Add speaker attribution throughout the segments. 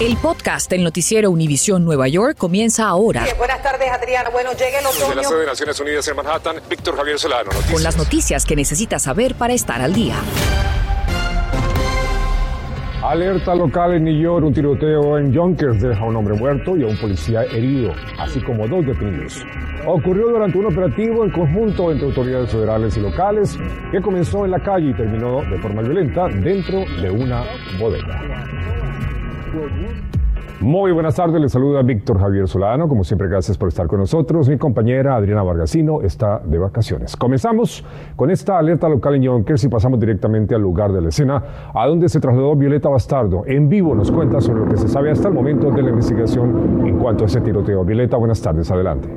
Speaker 1: El podcast del noticiero Univisión Nueva York comienza ahora.
Speaker 2: buenas tardes, Adriana. Bueno, llega el otoño.
Speaker 3: Desde la sede de Naciones Unidas en Manhattan, Víctor Javier Solano. Noticias.
Speaker 1: Con las noticias que necesitas saber para estar al día.
Speaker 4: Alerta local en New York, un tiroteo en Yonkers deja a un hombre muerto y a un policía herido, así como dos detenidos. Ocurrió durante un operativo en conjunto entre autoridades federales y locales que comenzó en la calle y terminó de forma violenta dentro de una bodega. Muy buenas tardes, les saluda Víctor Javier Solano. Como siempre, gracias por estar con nosotros. Mi compañera Adriana Vargasino está de vacaciones. Comenzamos con esta alerta local en Yonkers y pasamos directamente al lugar de la escena, a donde se trasladó Violeta Bastardo. En vivo nos cuenta sobre lo que se sabe hasta el momento de la investigación en cuanto a ese tiroteo. Violeta, buenas tardes, adelante.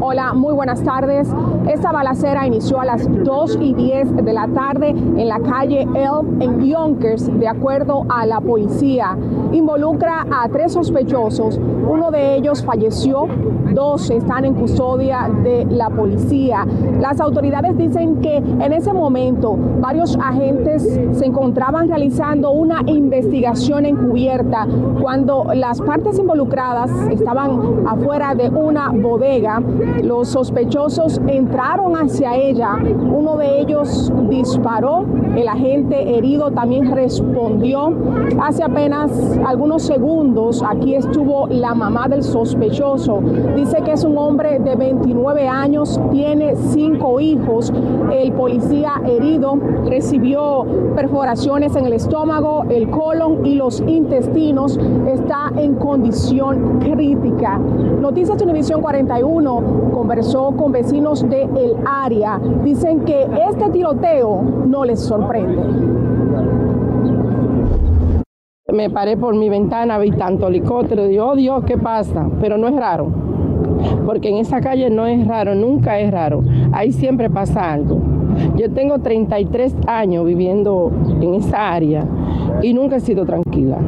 Speaker 5: Hola, muy buenas tardes. Esta balacera inició a las 2 y 10 de la tarde en la calle Elm en Yonkers, de acuerdo a la policía. Involucra a tres sospechosos. Uno de ellos falleció, dos están en custodia de la policía. Las autoridades dicen que en ese momento varios agentes se encontraban realizando una investigación encubierta cuando las partes involucradas estaban afuera de una bodega. Los sospechosos entraron hacia ella. Uno de ellos disparó. El agente herido también respondió. Hace apenas algunos segundos aquí estuvo la mamá del sospechoso. Dice que es un hombre de 29 años, tiene cinco hijos. El policía herido recibió perforaciones en el estómago, el colon y los intestinos. Está en condición crítica. Noticias Univisión 41 conversó con vecinos del el área. Dicen que este tiroteo no les sorprende.
Speaker 6: Me paré por mi ventana, vi tanto helicóptero, digo, oh Dios, ¿qué pasa? Pero no es raro, porque en esa calle no es raro, nunca es raro. Ahí siempre pasa algo. Yo tengo 33 años viviendo en esa área y nunca he sido tranquila.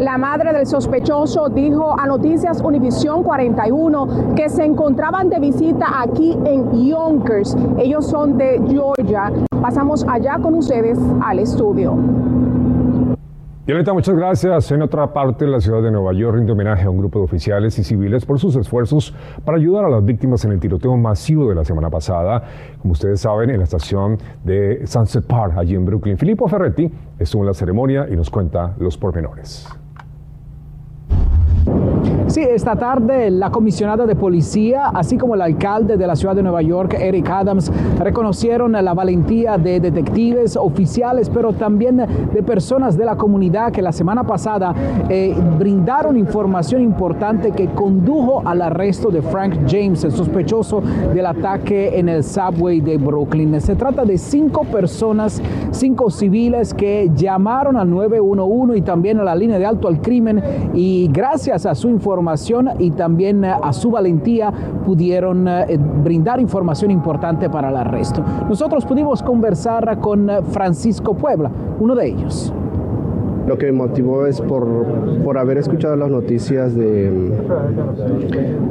Speaker 5: La madre del sospechoso dijo a Noticias Univisión 41 que se encontraban de visita aquí en Yonkers. Ellos son de Georgia. Pasamos allá con ustedes al estudio.
Speaker 4: Violeta, muchas gracias. En otra parte, la ciudad de Nueva York rinde homenaje a un grupo de oficiales y civiles por sus esfuerzos para ayudar a las víctimas en el tiroteo masivo de la semana pasada. Como ustedes saben, en la estación de Sunset Park, allí en Brooklyn. Filippo Ferretti estuvo en la ceremonia y nos cuenta los pormenores.
Speaker 7: Sí, esta tarde la comisionada de policía, así como el alcalde de la ciudad de Nueva York, Eric Adams, reconocieron la valentía de detectives, oficiales, pero también de personas de la comunidad que la semana pasada eh, brindaron información importante que condujo al arresto de Frank James, el sospechoso del ataque en el subway de Brooklyn. Se trata de cinco personas, cinco civiles que llamaron al 911 y también a la línea de alto al crimen y gracias a su información, y también eh, a su valentía pudieron eh, brindar información importante para el arresto. Nosotros pudimos conversar con eh, Francisco Puebla, uno de ellos.
Speaker 8: Lo que me motivó es por, por haber escuchado las noticias de,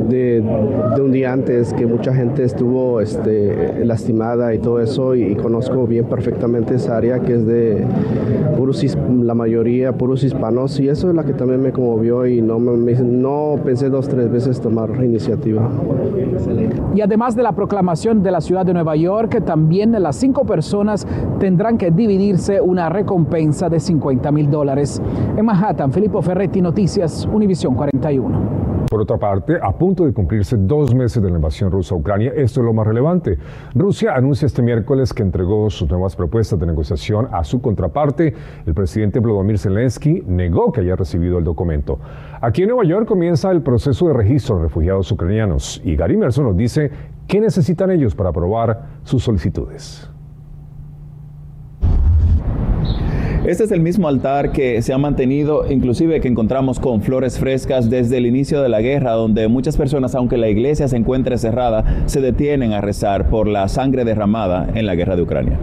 Speaker 8: de, un día antes que mucha gente estuvo este, lastimada y todo eso y, conozco bien perfectamente esa área que es de puros, la mayoría puros hispanos y eso es la que también me conmovió y no, me, no pensé dos, tres veces tomar iniciativa.
Speaker 7: Y además de la proclamación de la ciudad de Nueva York, también las cinco personas tendrán que dividirse una recompensa de 50 mil dólares en Manhattan, Filippo Ferretti, Noticias, Univisión 41.
Speaker 4: Por otra parte, a punto de cumplirse dos meses de la invasión rusa a Ucrania, esto es lo más relevante. Rusia anuncia este miércoles que entregó sus nuevas propuestas de negociación a su contraparte. El presidente Vladimir Zelensky negó que haya recibido el documento. Aquí en Nueva York comienza el proceso de registro de refugiados ucranianos y Gary Merson nos dice qué necesitan ellos para aprobar sus solicitudes.
Speaker 9: Este es el mismo altar que se ha mantenido, inclusive que encontramos con flores frescas desde el inicio de la guerra, donde muchas personas, aunque la iglesia se encuentre cerrada, se detienen a rezar por la sangre derramada en la guerra de Ucrania.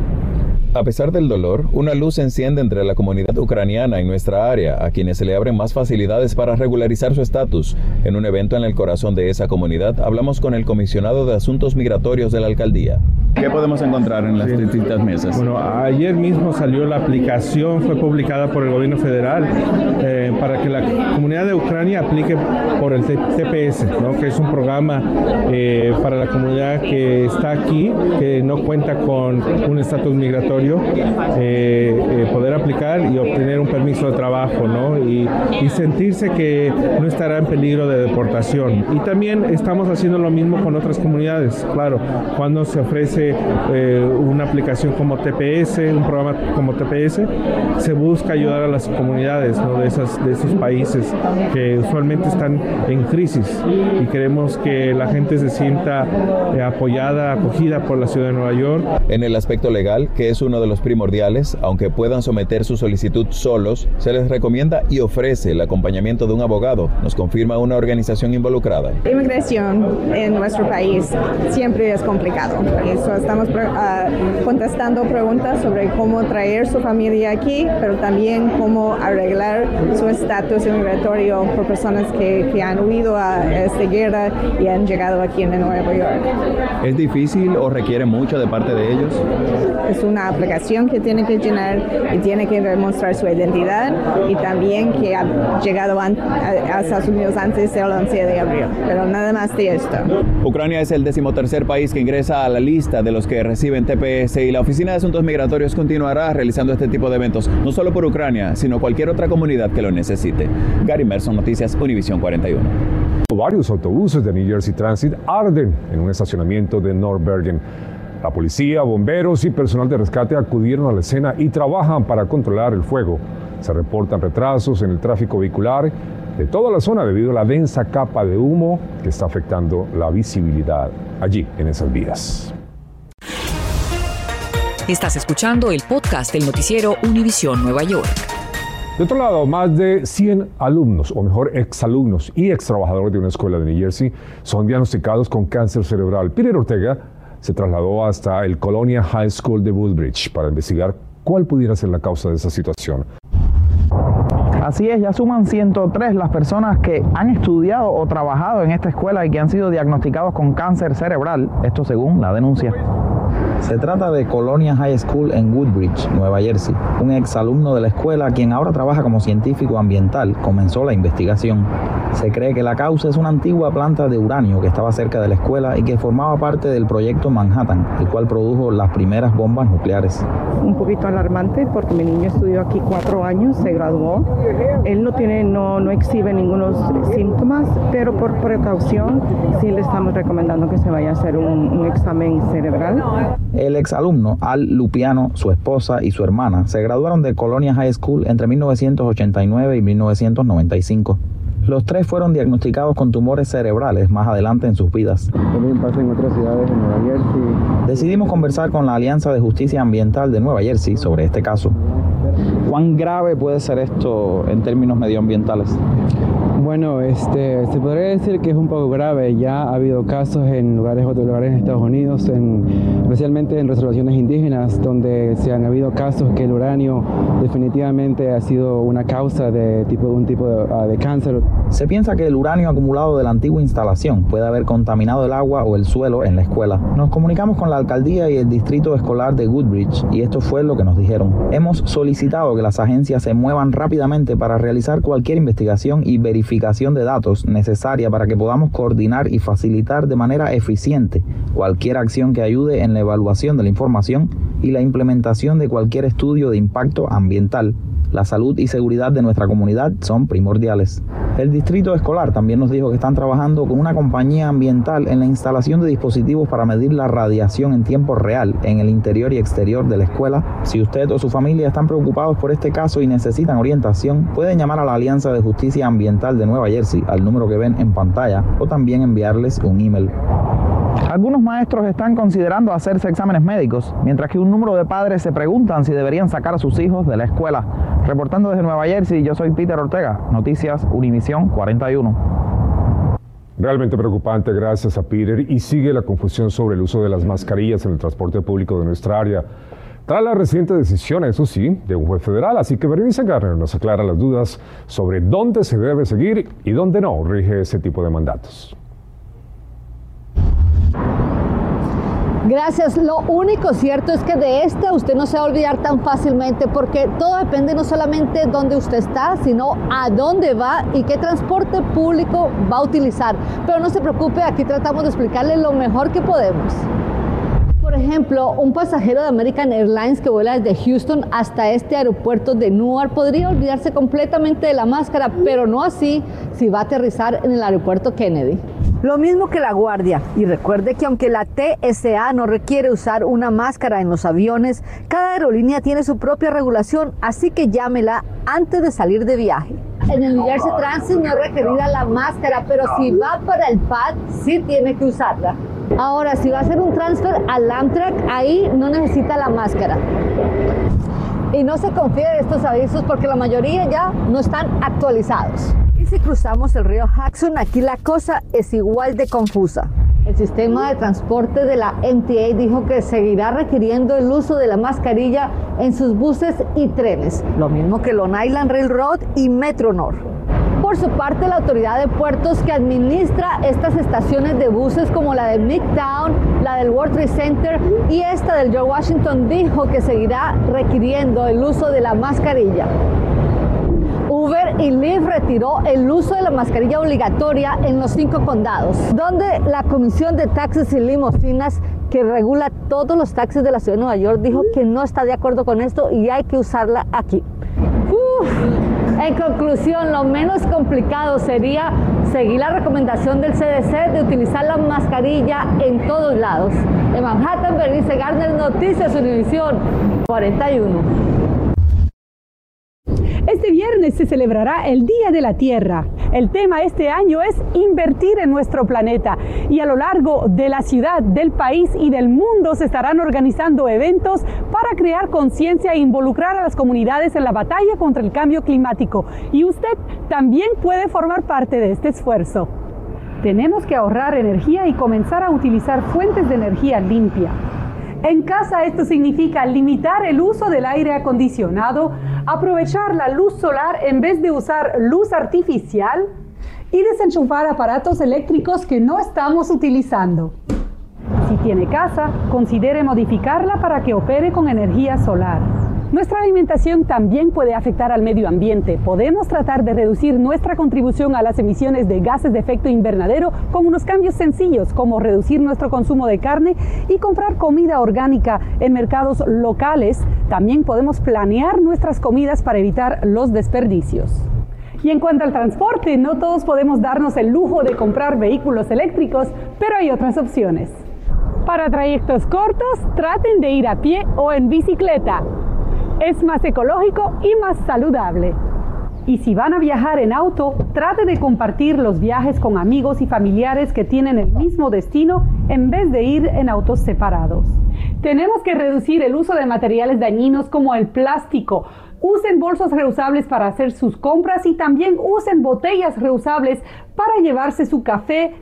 Speaker 9: A pesar del dolor, una luz se enciende entre la comunidad ucraniana en nuestra área, a quienes se le abren más facilidades para regularizar su estatus. En un evento en el corazón de esa comunidad, hablamos con el comisionado de Asuntos Migratorios de la alcaldía. ¿Qué podemos encontrar en las distintas mesas?
Speaker 10: Bueno, ayer mismo salió la aplicación, fue publicada por el gobierno federal eh, para que la comunidad de Ucrania aplique por el TPS, ¿no? que es un programa eh, para la comunidad que está aquí, que no cuenta con un estatus migratorio, eh, poder aplicar y obtener un permiso de trabajo ¿no? y, y sentirse que no estará en peligro de deportación. Y también estamos haciendo lo mismo con otras comunidades, claro, cuando se ofrece eh, una aplicación como TPS, un programa como TPS, se busca ayudar a las comunidades de, esas, de esos países que usualmente están en crisis y queremos que la gente se sienta eh, apoyada, acogida por la ciudad de Nueva York.
Speaker 9: En el aspecto legal, que es uno de los primordiales, aunque puedan someter su solicitud solos, se les recomienda y ofrece el acompañamiento de un abogado, nos confirma una organización involucrada.
Speaker 11: Inmigración en nuestro país siempre es complicado. Eso estamos uh, contestando preguntas sobre cómo traer su familia aquí, pero también cómo arreglar su estatus migratorio por personas que, que, han huido a esta guerra y han llegado aquí en Nueva York.
Speaker 9: ¿Es difícil o requiere mucho de parte de ellos?
Speaker 11: Es una aplicación que tiene que llenar y tiene que demostrar su identidad y también que ha llegado a, a Estados Unidos antes del 11 de abril, pero nada más de esto.
Speaker 9: Ucrania es el decimotercer país que ingresa a la lista de los que reciben TPS y la Oficina de Asuntos Migratorios continuará realizando este tipo de eventos, no solo por Ucrania, sino cualquier otra comunidad que lo necesite. Gary Merson, Noticias Univisión 41.
Speaker 4: Varios autobuses de New Jersey Transit arden en un estacionamiento de North Bergen. La policía, bomberos y personal de rescate acudieron a la escena y trabajan para controlar el fuego. Se reportan retrasos en el tráfico vehicular de toda la zona debido a la densa capa de humo que está afectando la visibilidad allí en esas vías.
Speaker 1: Estás escuchando el podcast del noticiero Univisión Nueva York.
Speaker 4: De otro lado, más de 100 alumnos, o mejor, exalumnos y ex trabajadores de una escuela de New Jersey son diagnosticados con cáncer cerebral. Peter Ortega se trasladó hasta el Colonia High School de Woodbridge para investigar cuál pudiera ser la causa de esa situación.
Speaker 12: Así es, ya suman 103 las personas que han estudiado o trabajado en esta escuela y que han sido diagnosticados con cáncer cerebral, esto según la denuncia. Se trata de Colonia High School en Woodbridge, Nueva Jersey. Un exalumno de la escuela, quien ahora trabaja como científico ambiental, comenzó la investigación. Se cree que la causa es una antigua planta de uranio que estaba cerca de la escuela y que formaba parte del proyecto Manhattan, el cual produjo las primeras bombas nucleares.
Speaker 6: Un poquito alarmante porque mi niño estudió aquí cuatro años, se graduó. Él no tiene, no, no exhibe ningunos síntomas, pero por precaución sí le estamos recomendando que se vaya a hacer un, un examen cerebral.
Speaker 12: El exalumno Al Lupiano, su esposa y su hermana se graduaron de Colonia High School entre 1989 y 1995. Los tres fueron diagnosticados con tumores cerebrales más adelante en sus vidas.
Speaker 13: También pasa en otras ciudades de Nueva Jersey.
Speaker 12: Decidimos conversar con la Alianza de Justicia Ambiental de Nueva Jersey sobre este caso. ¿Cuán grave puede ser esto en términos medioambientales?
Speaker 13: Bueno, este, se podría decir que es un poco grave. Ya ha habido casos en lugares, otros lugares en Estados Unidos, en, especialmente en reservaciones indígenas, donde se han habido casos que el uranio definitivamente ha sido una causa de tipo, un tipo de, uh, de cáncer.
Speaker 12: Se piensa que el uranio acumulado de la antigua instalación puede haber contaminado el agua o el suelo en la escuela. Nos comunicamos con la alcaldía y el distrito escolar de Goodbridge y esto fue lo que nos dijeron. Hemos solicitado que las agencias se muevan rápidamente para realizar cualquier investigación y verificación de datos necesaria para que podamos coordinar y facilitar de manera eficiente cualquier acción que ayude en la evaluación de la información y la implementación de cualquier estudio de impacto ambiental. La salud y seguridad de nuestra comunidad son primordiales. El distrito escolar también nos dijo que están trabajando con una compañía ambiental en la instalación de dispositivos para medir la radiación en tiempo real en el interior y exterior de la escuela. Si usted o su familia están preocupados por este caso y necesitan orientación, pueden llamar a la Alianza de Justicia Ambiental de Nueva Jersey al número que ven en pantalla o también enviarles un email. Algunos maestros están considerando hacerse exámenes médicos, mientras que un número de padres se preguntan si deberían sacar a sus hijos de la escuela. Reportando desde Nueva Jersey, yo soy Peter Ortega, Noticias Univisión 41.
Speaker 4: Realmente preocupante, gracias a Peter. Y sigue la confusión sobre el uso de las mascarillas en el transporte público de nuestra área. Tras la reciente decisión, eso sí, de un juez federal, así que Berenice Garner nos aclara las dudas sobre dónde se debe seguir y dónde no rige ese tipo de mandatos.
Speaker 14: Gracias. Lo único cierto es que de esta usted no se va a olvidar tan fácilmente porque todo depende no solamente de dónde usted está, sino a dónde va y qué transporte público va a utilizar. Pero no se preocupe, aquí tratamos de explicarle lo mejor que podemos. Por ejemplo, un pasajero de American Airlines que vuela desde Houston hasta este aeropuerto de Newark podría olvidarse completamente de la máscara, pero no así si va a aterrizar en el aeropuerto Kennedy. Lo mismo que la guardia. Y recuerde que aunque la TSA no requiere usar una máscara en los aviones, cada aerolínea tiene su propia regulación, así que llámela antes de salir de viaje. En el Jersey Transit no es requerida la máscara, pero si va para el PAD, sí tiene que usarla. Ahora, si va a hacer un transfer al Amtrak, ahí no necesita la máscara. Y no se confíe de estos avisos porque la mayoría ya no están actualizados. Si cruzamos el río Jackson, aquí la cosa es igual de confusa. El sistema de transporte de la MTA dijo que seguirá requiriendo el uso de la mascarilla en sus buses y trenes, lo mismo que Long Island Railroad y Metro North. Por su parte, la autoridad de puertos que administra estas estaciones de buses como la de Midtown, la del World Trade Center y esta del George Washington dijo que seguirá requiriendo el uso de la mascarilla. Uber y Lyft retiró el uso de la mascarilla obligatoria en los cinco condados, donde la Comisión de Taxis y Limosinas que regula todos los taxis de la ciudad de Nueva York dijo que no está de acuerdo con esto y hay que usarla aquí. En conclusión, lo menos complicado sería seguir la recomendación del CDC de utilizar la mascarilla en todos lados. En Manhattan, Bernice Garner, Noticias Univisión 41.
Speaker 15: Se celebrará el Día de la Tierra. El tema este año es invertir en nuestro planeta y a lo largo de la ciudad, del país y del mundo se estarán organizando eventos para crear conciencia e involucrar a las comunidades en la batalla contra el cambio climático. Y usted también puede formar parte de este esfuerzo. Tenemos que ahorrar energía y comenzar a utilizar fuentes de energía limpia. En casa esto significa limitar el uso del aire acondicionado, aprovechar la luz solar en vez de usar luz artificial y desenchufar aparatos eléctricos que no estamos utilizando. Si tiene casa, considere modificarla para que opere con energía solar. Nuestra alimentación también puede afectar al medio ambiente. Podemos tratar de reducir nuestra contribución a las emisiones de gases de efecto invernadero con unos cambios sencillos como reducir nuestro consumo de carne y comprar comida orgánica en mercados locales. También podemos planear nuestras comidas para evitar los desperdicios. Y en cuanto al transporte, no todos podemos darnos el lujo de comprar vehículos eléctricos, pero hay otras opciones. Para trayectos cortos, traten de ir a pie o en bicicleta es más ecológico y más saludable. Y si van a viajar en auto, trate de compartir los viajes con amigos y familiares que tienen el mismo destino en vez de ir en autos separados. Tenemos que reducir el uso de materiales dañinos como el plástico. Usen bolsos reusables para hacer sus compras y también usen botellas reusables para llevarse su café,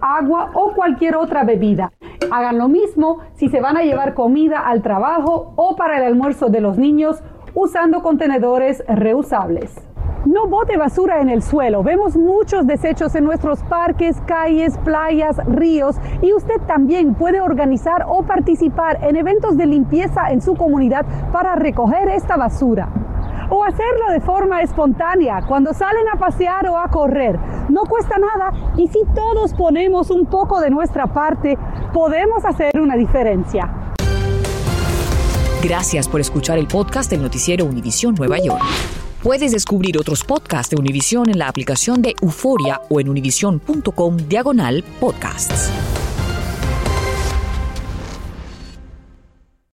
Speaker 15: agua o cualquier otra bebida. Hagan lo mismo si se van a llevar comida al trabajo o para el almuerzo de los niños usando contenedores reusables. No bote basura en el suelo. Vemos muchos desechos en nuestros parques, calles, playas, ríos y usted también puede organizar o participar en eventos de limpieza en su comunidad para recoger esta basura o hacerlo de forma espontánea cuando salen a pasear o a correr. No cuesta nada y si todos ponemos un poco de nuestra parte, podemos hacer una diferencia.
Speaker 1: Gracias por escuchar el podcast del noticiero Univisión Nueva York. Puedes descubrir otros podcasts de Univisión en la aplicación de Euforia o en univision.com diagonal podcasts.